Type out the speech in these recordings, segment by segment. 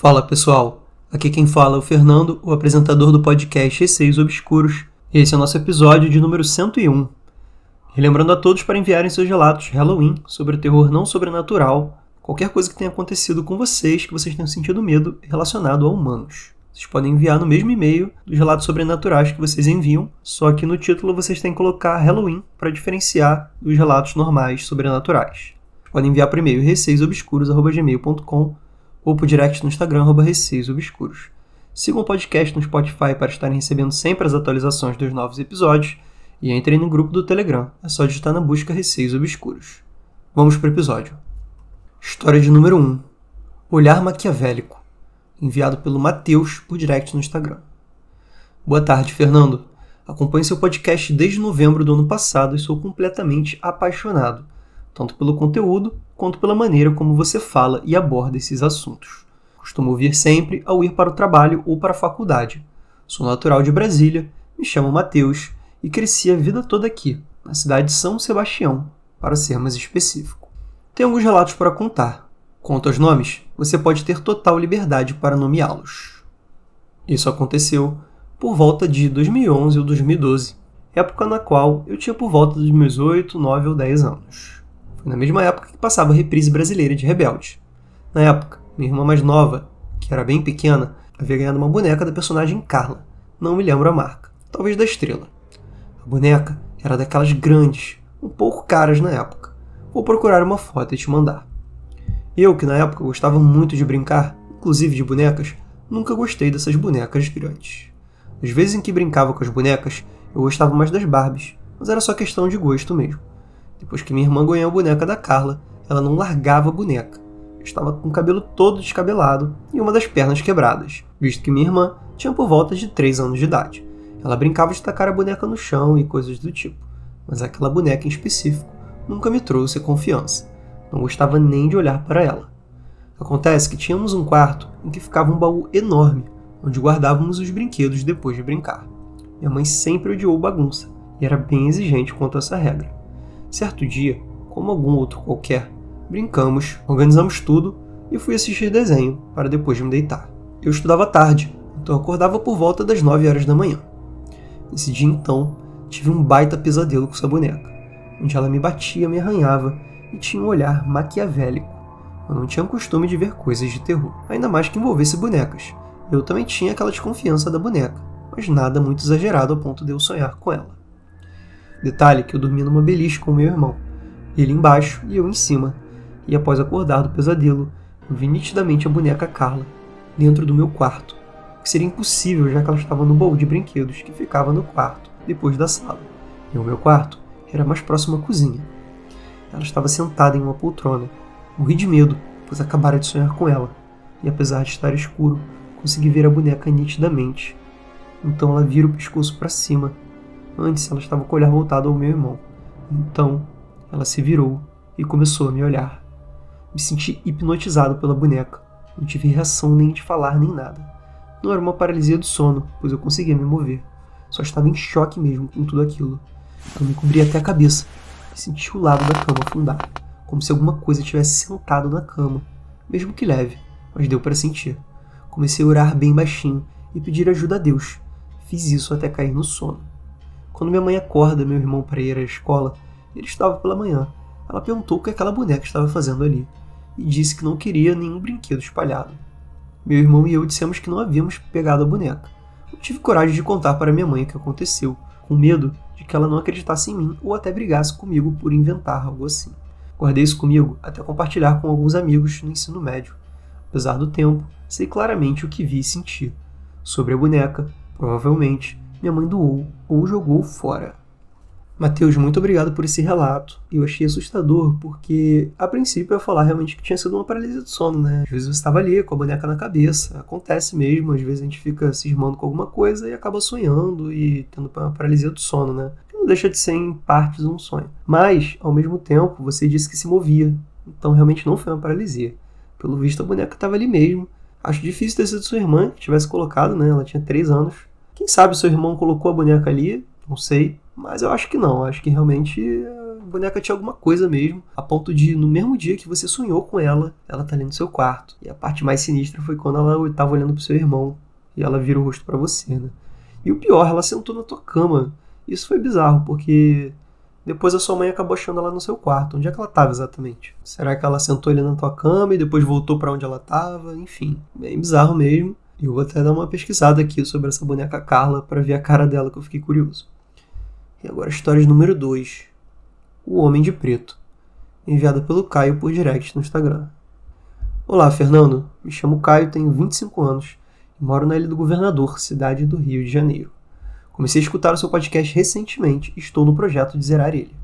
Fala pessoal, aqui quem fala é o Fernando, o apresentador do podcast Receios Obscuros, e esse é o nosso episódio de número 101. E lembrando a todos para enviarem seus relatos de Halloween sobre o terror não sobrenatural, qualquer coisa que tenha acontecido com vocês que vocês tenham sentido medo relacionado a humanos. Vocês podem enviar no mesmo e-mail dos relatos sobrenaturais que vocês enviam, só que no título vocês têm que colocar Halloween para diferenciar dos relatos normais sobrenaturais. Podem enviar por e-mail receiosobscuros.gmail.com ou por direct no Instagram, arroba receiosobscuros. Sigam o podcast no Spotify para estarem recebendo sempre as atualizações dos novos episódios e entrem no grupo do Telegram, é só digitar na busca Receios Obscuros. Vamos para o episódio. História de número 1. Olhar Maquiavélico, enviado pelo Matheus por direct no Instagram. Boa tarde, Fernando. Acompanho seu podcast desde novembro do ano passado e sou completamente apaixonado, tanto pelo conteúdo quanto pela maneira como você fala e aborda esses assuntos. Costumo ouvir sempre ao ir para o trabalho ou para a faculdade. Sou natural de Brasília, me chamo Matheus e cresci a vida toda aqui, na cidade de São Sebastião, para ser mais específico. Tenho alguns relatos para contar. Quanto aos nomes, você pode ter total liberdade para nomeá-los. Isso aconteceu por volta de 2011 ou 2012, época na qual eu tinha por volta dos meus 8, 9 ou 10 anos. Foi na mesma época que passava a reprise brasileira de Rebelde. Na época, minha irmã mais nova, que era bem pequena, havia ganhado uma boneca da personagem Carla. Não me lembro a marca. Talvez da Estrela. A boneca era daquelas grandes, um pouco caras na época. Vou procurar uma foto e te mandar. Eu, que na época gostava muito de brincar, inclusive de bonecas, nunca gostei dessas bonecas grandes. Às vezes em que brincava com as bonecas, eu gostava mais das Barbies, mas era só questão de gosto mesmo. Depois que minha irmã ganhou a boneca da Carla, ela não largava a boneca. Eu estava com o cabelo todo descabelado e uma das pernas quebradas, visto que minha irmã tinha por volta de 3 anos de idade. Ela brincava de tacar a boneca no chão e coisas do tipo, mas aquela boneca em específico nunca me trouxe confiança. Não gostava nem de olhar para ela. Acontece que tínhamos um quarto em que ficava um baú enorme, onde guardávamos os brinquedos depois de brincar. Minha mãe sempre odiou bagunça e era bem exigente quanto a essa regra. Certo dia, como algum outro qualquer, brincamos, organizamos tudo e fui assistir desenho para depois me deitar. Eu estudava tarde, então acordava por volta das 9 horas da manhã. Nesse dia então, tive um baita pesadelo com essa boneca, onde ela me batia, me arranhava e tinha um olhar maquiavélico. Eu não tinha o costume de ver coisas de terror, ainda mais que envolvesse bonecas. Eu também tinha aquela desconfiança da boneca, mas nada muito exagerado ao ponto de eu sonhar com ela. Detalhe que eu dormia numa beliche com meu irmão, ele embaixo e eu em cima, e após acordar do pesadelo, eu vi nitidamente a boneca Carla dentro do meu quarto, que seria impossível já que ela estava no baú de brinquedos que ficava no quarto, depois da sala. E o meu quarto era mais próximo à cozinha. Ela estava sentada em uma poltrona. Morri de medo, pois acabara de sonhar com ela, e apesar de estar escuro, consegui ver a boneca nitidamente. Então ela vira o pescoço para cima. Antes ela estava com o olhar voltado ao meu irmão. Então ela se virou e começou a me olhar. Me senti hipnotizado pela boneca. Não tive reação nem de falar nem nada. Não era uma paralisia do sono, pois eu conseguia me mover. Só estava em choque mesmo com tudo aquilo. Eu me cobri até a cabeça e senti o lado da cama afundar, como se alguma coisa tivesse sentado na cama, mesmo que leve, mas deu para sentir. Comecei a orar bem baixinho e pedir ajuda a Deus. Fiz isso até cair no sono. Quando minha mãe acorda meu irmão para ir à escola, ele estava pela manhã. Ela perguntou o que aquela boneca estava fazendo ali e disse que não queria nenhum brinquedo espalhado. Meu irmão e eu dissemos que não havíamos pegado a boneca. Eu tive coragem de contar para minha mãe o que aconteceu, com medo de que ela não acreditasse em mim ou até brigasse comigo por inventar algo assim. Guardei isso comigo até compartilhar com alguns amigos no ensino médio. Apesar do tempo, sei claramente o que vi e senti. Sobre a boneca, provavelmente, minha mãe doou ou jogou fora. Mateus, muito obrigado por esse relato. Eu achei assustador, porque a princípio eu ia falar realmente que tinha sido uma paralisia do sono, né? Às vezes você estava ali com a boneca na cabeça. Acontece mesmo, às vezes a gente fica cismando com alguma coisa e acaba sonhando e tendo uma paralisia do sono, né? Não deixa de ser em partes um sonho. Mas, ao mesmo tempo, você disse que se movia. Então realmente não foi uma paralisia. Pelo visto, a boneca estava ali mesmo. Acho difícil ter sido sua irmã que tivesse colocado, né? Ela tinha 3 anos. Quem sabe seu irmão colocou a boneca ali? Não sei. Mas eu acho que não. Acho que realmente boneca tinha alguma coisa mesmo, a ponto de, no mesmo dia que você sonhou com ela, ela tá ali no seu quarto. E a parte mais sinistra foi quando ela tava olhando pro seu irmão e ela vira o rosto para você, né? E o pior, ela sentou na tua cama. Isso foi bizarro, porque depois a sua mãe acabou achando ela no seu quarto. Onde é que ela estava exatamente? Será que ela sentou ali na tua cama e depois voltou para onde ela estava? Enfim, bem bizarro mesmo. Eu vou até dar uma pesquisada aqui sobre essa boneca Carla para ver a cara dela que eu fiquei curioso. E agora história número 2. O Homem de Preto. Enviada pelo Caio por direct no Instagram. Olá, Fernando. Me chamo Caio, tenho 25 anos e moro na Ilha do Governador, cidade do Rio de Janeiro. Comecei a escutar o seu podcast recentemente e estou no projeto de zerar ele.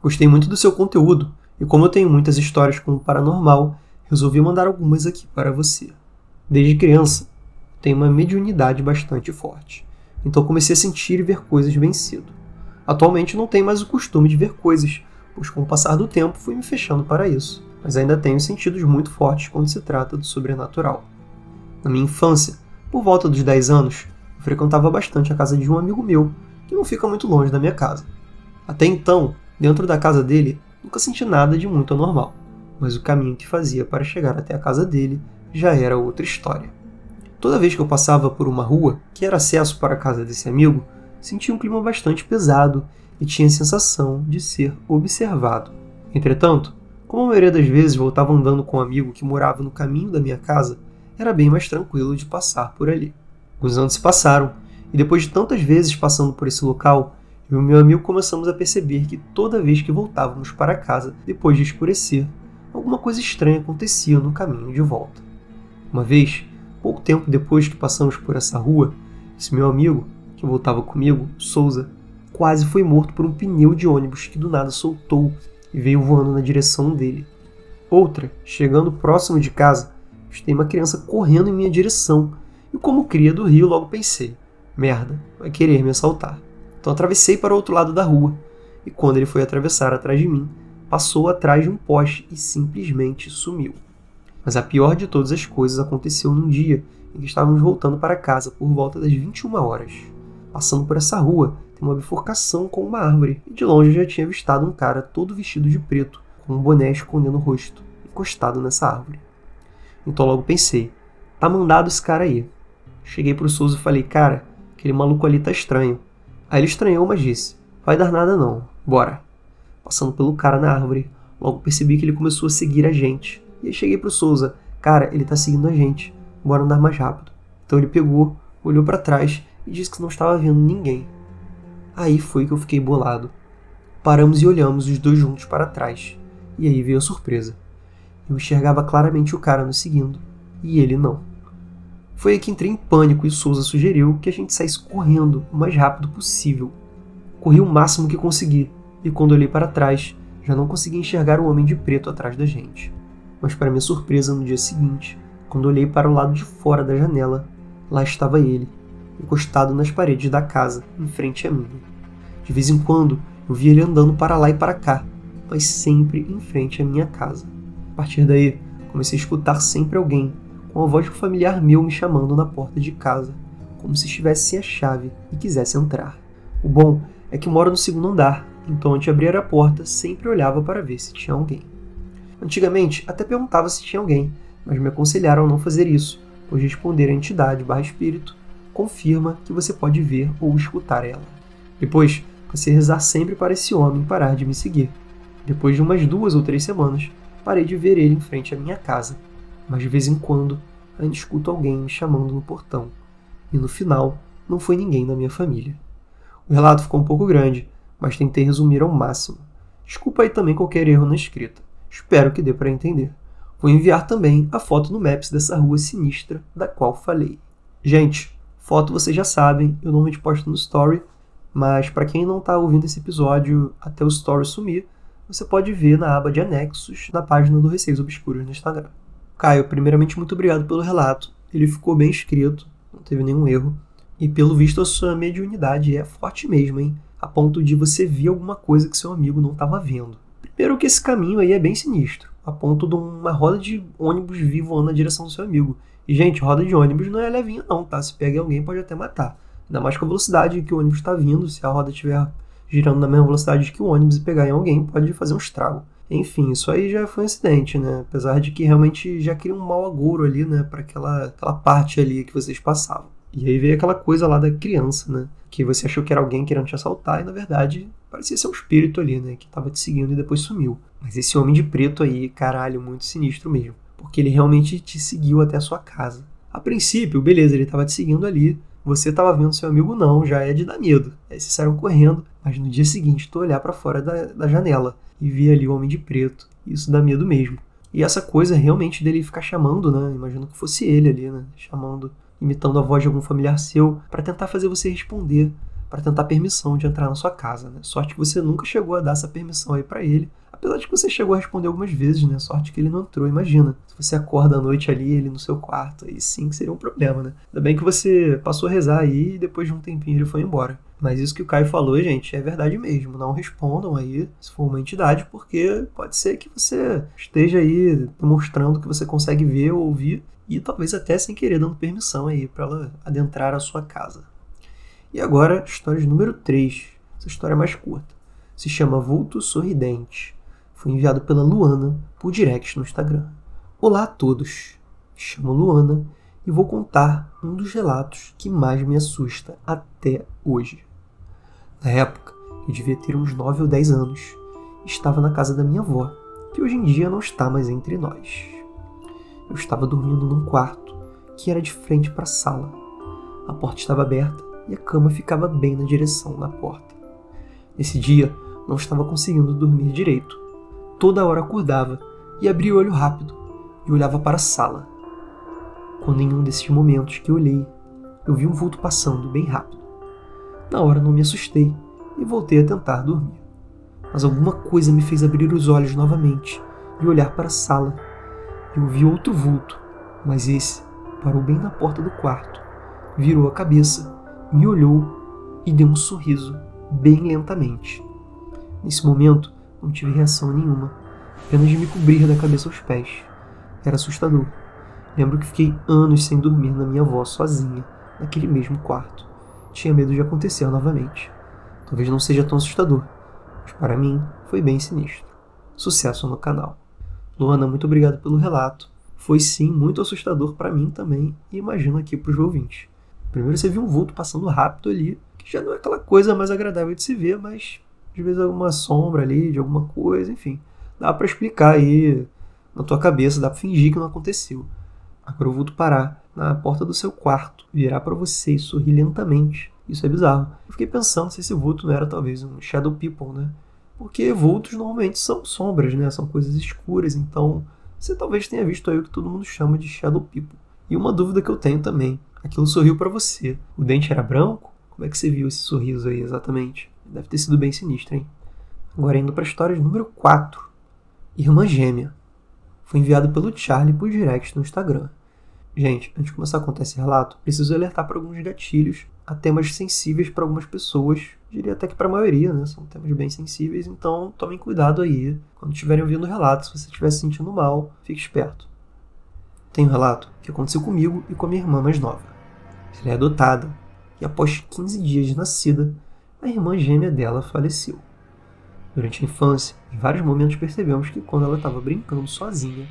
Gostei muito do seu conteúdo e, como eu tenho muitas histórias com o paranormal, resolvi mandar algumas aqui para você. Desde criança, tenho uma mediunidade bastante forte, então comecei a sentir e ver coisas bem cedo. Atualmente não tenho mais o costume de ver coisas, pois com o passar do tempo fui me fechando para isso, mas ainda tenho sentidos muito fortes quando se trata do sobrenatural. Na minha infância, por volta dos 10 anos, frequentava bastante a casa de um amigo meu, que não fica muito longe da minha casa. Até então, dentro da casa dele, nunca senti nada de muito anormal, mas o caminho que fazia para chegar até a casa dele já era outra história. Toda vez que eu passava por uma rua que era acesso para a casa desse amigo, sentia um clima bastante pesado e tinha a sensação de ser observado. Entretanto, como a maioria das vezes voltava andando com um amigo que morava no caminho da minha casa, era bem mais tranquilo de passar por ali. Os anos se passaram, e depois de tantas vezes passando por esse local, eu e meu amigo começamos a perceber que toda vez que voltávamos para casa depois de escurecer, alguma coisa estranha acontecia no caminho de volta. Uma vez, pouco tempo depois que passamos por essa rua, esse meu amigo, que voltava comigo, Souza, quase foi morto por um pneu de ônibus que do nada soltou e veio voando na direção dele. Outra, chegando próximo de casa, tem uma criança correndo em minha direção e como cria do rio, logo pensei: merda, vai querer me assaltar. Então atravessei para o outro lado da rua, e quando ele foi atravessar atrás de mim, passou atrás de um poste e simplesmente sumiu. Mas a pior de todas as coisas aconteceu num dia em que estávamos voltando para casa por volta das 21 horas. Passando por essa rua, tem uma bifurcação com uma árvore, e de longe eu já tinha avistado um cara todo vestido de preto, com um boné escondendo o rosto, encostado nessa árvore. Então logo pensei, tá mandado esse cara aí. Cheguei pro Souza e falei, cara, aquele maluco ali tá estranho. Aí ele estranhou, mas disse, vai dar nada não, bora. Passando pelo cara na árvore, logo percebi que ele começou a seguir a gente. E aí cheguei pro Souza, cara, ele tá seguindo a gente, bora andar mais rápido. Então ele pegou, olhou para trás e disse que não estava vendo ninguém. Aí foi que eu fiquei bolado. Paramos e olhamos os dois juntos para trás. E aí veio a surpresa. Eu enxergava claramente o cara nos seguindo, e ele não. Foi aí que entrei em pânico e Souza sugeriu que a gente saísse correndo o mais rápido possível. Corri o máximo que consegui, e quando olhei para trás, já não consegui enxergar o homem de preto atrás da gente. Mas para minha surpresa, no dia seguinte, quando olhei para o lado de fora da janela, lá estava ele, encostado nas paredes da casa, em frente a mim. De vez em quando, eu via ele andando para lá e para cá, mas sempre em frente à minha casa. A partir daí, comecei a escutar sempre alguém com a voz de um familiar meu me chamando na porta de casa, como se estivesse sem a chave e quisesse entrar. O bom é que moro no segundo andar, então antes de abrir a porta, sempre olhava para ver se tinha alguém. Antigamente, até perguntava se tinha alguém, mas me aconselharam a não fazer isso, pois responder a entidade barra espírito confirma que você pode ver ou escutar ela. Depois, a rezar sempre para esse homem parar de me seguir. Depois de umas duas ou três semanas, parei de ver ele em frente à minha casa mas de vez em quando ainda escuto alguém me chamando no portão, e no final não foi ninguém da minha família. O relato ficou um pouco grande, mas tentei resumir ao máximo. Desculpa aí também qualquer erro na escrita. Espero que dê para entender. Vou enviar também a foto no Maps dessa rua sinistra da qual falei. Gente, foto vocês já sabem, eu normalmente posto no Story, mas para quem não está ouvindo esse episódio até o Story sumir, você pode ver na aba de anexos na página do Receios Obscuros no Instagram. Caio, primeiramente, muito obrigado pelo relato. Ele ficou bem escrito, não teve nenhum erro. E pelo visto, a sua mediunidade é forte mesmo, hein? A ponto de você ver alguma coisa que seu amigo não estava vendo. Primeiro que esse caminho aí é bem sinistro, a ponto de uma roda de ônibus vir voando na direção do seu amigo. E, gente, roda de ônibus não é levinha não, tá? Se pega alguém pode até matar. Ainda mais com a velocidade que o ônibus está vindo, se a roda estiver girando na mesma velocidade que o ônibus e pegar em alguém pode fazer um estrago. Enfim, isso aí já foi um acidente, né? Apesar de que realmente já cria um mau agouro ali, né? Para aquela, aquela parte ali que vocês passavam. E aí veio aquela coisa lá da criança, né? Que você achou que era alguém querendo te assaltar e na verdade parecia ser um espírito ali, né? Que tava te seguindo e depois sumiu. Mas esse homem de preto aí, caralho, muito sinistro mesmo. Porque ele realmente te seguiu até a sua casa. A princípio, beleza, ele tava te seguindo ali. Você tava vendo seu amigo não, já é de dar medo. Aí vocês saíram correndo, mas no dia seguinte tu olhar para fora da, da janela e ver ali o homem de preto. Isso dá medo mesmo. E essa coisa realmente dele ficar chamando, né? Imagino que fosse ele ali, né? Chamando imitando a voz de algum familiar seu, para tentar fazer você responder, para tentar permissão de entrar na sua casa. Né? Sorte que você nunca chegou a dar essa permissão aí para ele, apesar de que você chegou a responder algumas vezes, né? Sorte que ele não entrou, imagina. Se você acorda à noite ali, ele no seu quarto, aí sim que seria um problema, né? Ainda bem que você passou a rezar aí e depois de um tempinho ele foi embora. Mas isso que o Caio falou, gente, é verdade mesmo. Não respondam aí se for uma entidade, porque pode ser que você esteja aí demonstrando que você consegue ver ou ouvir e talvez até sem querer dando permissão aí para ela adentrar a sua casa. E agora, história de número 3. Essa história é mais curta. Se chama Vulto Sorridente. Foi enviado pela Luana por direct no Instagram. Olá a todos. Me chamo Luana e vou contar um dos relatos que mais me assusta até hoje. Na época, eu devia ter uns 9 ou 10 anos. Estava na casa da minha avó, que hoje em dia não está mais entre nós. Eu estava dormindo num quarto que era de frente para a sala. A porta estava aberta e a cama ficava bem na direção da porta. Nesse dia, não estava conseguindo dormir direito. Toda hora acordava e abria o olho rápido e olhava para a sala. Quando em um desses momentos que olhei, eu vi um vulto passando bem rápido. Na hora não me assustei e voltei a tentar dormir. Mas alguma coisa me fez abrir os olhos novamente e olhar para a sala eu vi outro vulto, mas esse parou bem na porta do quarto, virou a cabeça, me olhou e deu um sorriso, bem lentamente. Nesse momento, não tive reação nenhuma, apenas de me cobrir da cabeça aos pés. Era assustador. Lembro que fiquei anos sem dormir na minha avó sozinha, naquele mesmo quarto. Tinha medo de acontecer novamente. Talvez não seja tão assustador, mas para mim foi bem sinistro. Sucesso no canal. Luana, muito obrigado pelo relato. Foi sim muito assustador para mim também e imagino aqui para os ouvintes. Primeiro você viu um vulto passando rápido ali, que já não é aquela coisa mais agradável de se ver, mas às vezes alguma sombra ali de alguma coisa, enfim. Dá para explicar aí na tua cabeça, dá para fingir que não aconteceu. Agora o vulto parar na porta do seu quarto, virar para você e sorrir lentamente. Isso é bizarro. Eu fiquei pensando se esse vulto não era talvez um Shadow People, né? porque vultos normalmente são sombras, né? São coisas escuras, então você talvez tenha visto aí o que todo mundo chama de shadow people. E uma dúvida que eu tenho também, aquilo sorriu para você. O dente era branco? Como é que você viu esse sorriso aí exatamente? Deve ter sido bem sinistro, hein? Agora indo para a história número 4. Irmã Gêmea. Foi enviado pelo Charlie por direct no Instagram. Gente, antes de começar a contar esse relato, preciso alertar para alguns gatilhos a temas sensíveis para algumas pessoas, diria até que para a maioria, né? São temas bem sensíveis, então tomem cuidado aí quando estiverem ouvindo o relato. Se você estiver se sentindo mal, fique esperto. Tem um relato que aconteceu comigo e com a minha irmã mais nova. Ela é adotada e após 15 dias de nascida, a irmã gêmea dela faleceu. Durante a infância, em vários momentos percebemos que quando ela estava brincando sozinha,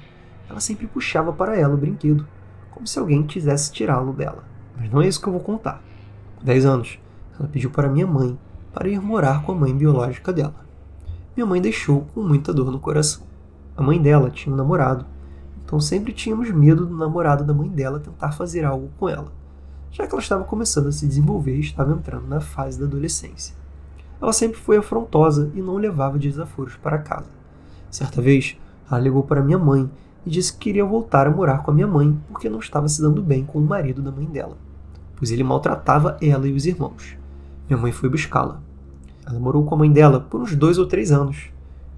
ela sempre puxava para ela o brinquedo, como se alguém quisesse tirá-lo dela. Mas não é isso que eu vou contar. 10 anos, ela pediu para minha mãe para ir morar com a mãe biológica dela. Minha mãe deixou com muita dor no coração. A mãe dela tinha um namorado, então sempre tínhamos medo do namorado da mãe dela tentar fazer algo com ela, já que ela estava começando a se desenvolver e estava entrando na fase da adolescência. Ela sempre foi afrontosa e não levava desaforos para casa. Certa vez, ela ligou para minha mãe e disse que queria voltar a morar com a minha mãe porque não estava se dando bem com o marido da mãe dela pois ele maltratava ela e os irmãos. Minha mãe foi buscá-la. Ela morou com a mãe dela por uns dois ou três anos.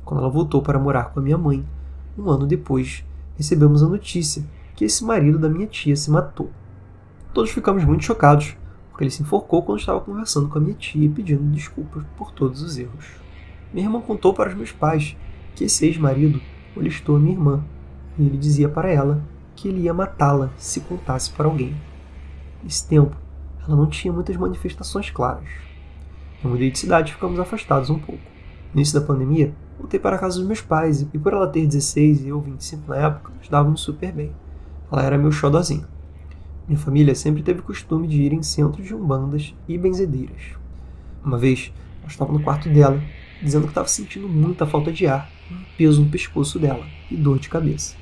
Quando ela voltou para morar com a minha mãe, um ano depois, recebemos a notícia que esse marido da minha tia se matou. Todos ficamos muito chocados, porque ele se enforcou quando estava conversando com a minha tia pedindo desculpas por todos os erros. Minha irmã contou para os meus pais que esse ex-marido molestou a minha irmã, e ele dizia para ela que ele ia matá-la se contasse para alguém. Nesse tempo, ela não tinha muitas manifestações claras. Eu mudei de cidade e ficamos afastados um pouco. No início da pandemia, voltei para a casa dos meus pais e por ela ter 16 e eu 25 na época, nós dávamos super bem. Ela era meu xodozinho. Minha família sempre teve o costume de ir em centros de umbandas e benzedeiras. Uma vez, ela estava no quarto dela, dizendo que estava sentindo muita falta de ar, um peso no pescoço dela e dor de cabeça.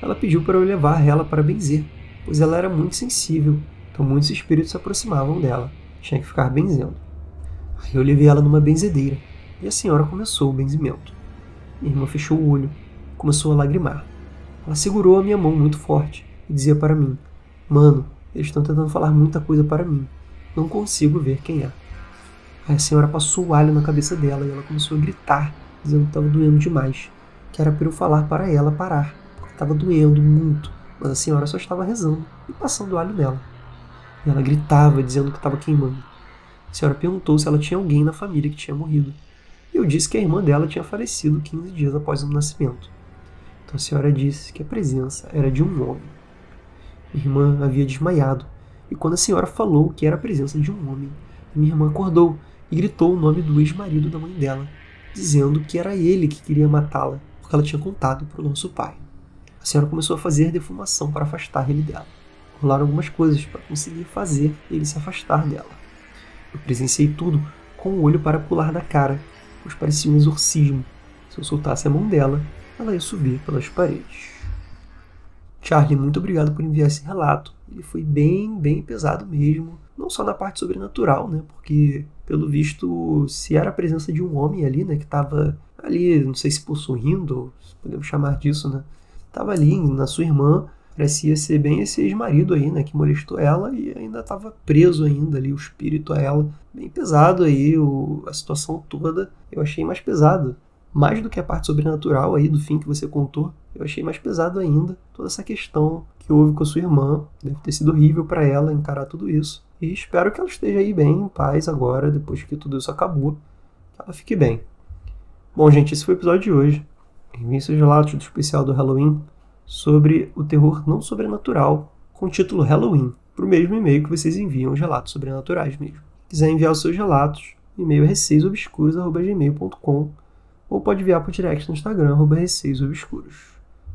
Ela pediu para eu levar ela para benzer, pois ela era muito sensível, então muitos espíritos se aproximavam dela. Tinha que ficar benzendo. Aí eu levei ela numa benzedeira e a senhora começou o benzimento. Minha irmã fechou o olho, começou a lagrimar. Ela segurou a minha mão muito forte e dizia para mim: Mano, eles estão tentando falar muita coisa para mim. Não consigo ver quem é. Aí a senhora passou o alho na cabeça dela e ela começou a gritar, dizendo que estava doendo demais, que era para eu falar para ela parar, porque estava doendo muito, mas a senhora só estava rezando e passando o alho nela. E ela gritava, dizendo que estava queimando. A senhora perguntou se ela tinha alguém na família que tinha morrido. Eu disse que a irmã dela tinha falecido 15 dias após o nascimento. Então a senhora disse que a presença era de um homem. Minha irmã havia desmaiado, e quando a senhora falou que era a presença de um homem, minha irmã acordou e gritou o nome do ex-marido da mãe dela, dizendo que era ele que queria matá-la, porque ela tinha contado para o nosso pai. A senhora começou a fazer defumação para afastar ele dela. Rolaram algumas coisas para conseguir fazer ele se afastar dela. Eu presenciei tudo com o olho para pular da cara, pois parecia um exorcismo. Se eu soltasse a mão dela, ela ia subir pelas paredes. Charlie, muito obrigado por enviar esse relato. Ele foi bem, bem pesado mesmo. Não só na parte sobrenatural, né? Porque, pelo visto, se era a presença de um homem ali, né? Que estava ali, não sei se possuindo, podemos chamar disso, né? Tava ali na sua irmã. Parecia ser bem esse ex-marido aí, né? Que molestou ela e ainda estava preso ainda ali, o espírito a ela. Bem pesado aí, o, a situação toda. Eu achei mais pesado mais do que a parte sobrenatural aí do fim que você contou, eu achei mais pesado ainda toda essa questão que houve com a sua irmã. Deve ter sido horrível para ela encarar tudo isso. E espero que ela esteja aí bem, em paz agora, depois que tudo isso acabou. Que ela fique bem. Bom, gente, esse foi o episódio de hoje. Enviem seus relatos do especial do Halloween sobre o terror não sobrenatural, com o título Halloween, para o mesmo e-mail que vocês enviam os relatos sobrenaturais mesmo. Se quiser enviar os seus relatos, e-mail é receiosobscuros.gmail.com ou pode enviar por direct no Instagram, arroba Receios Obscuros.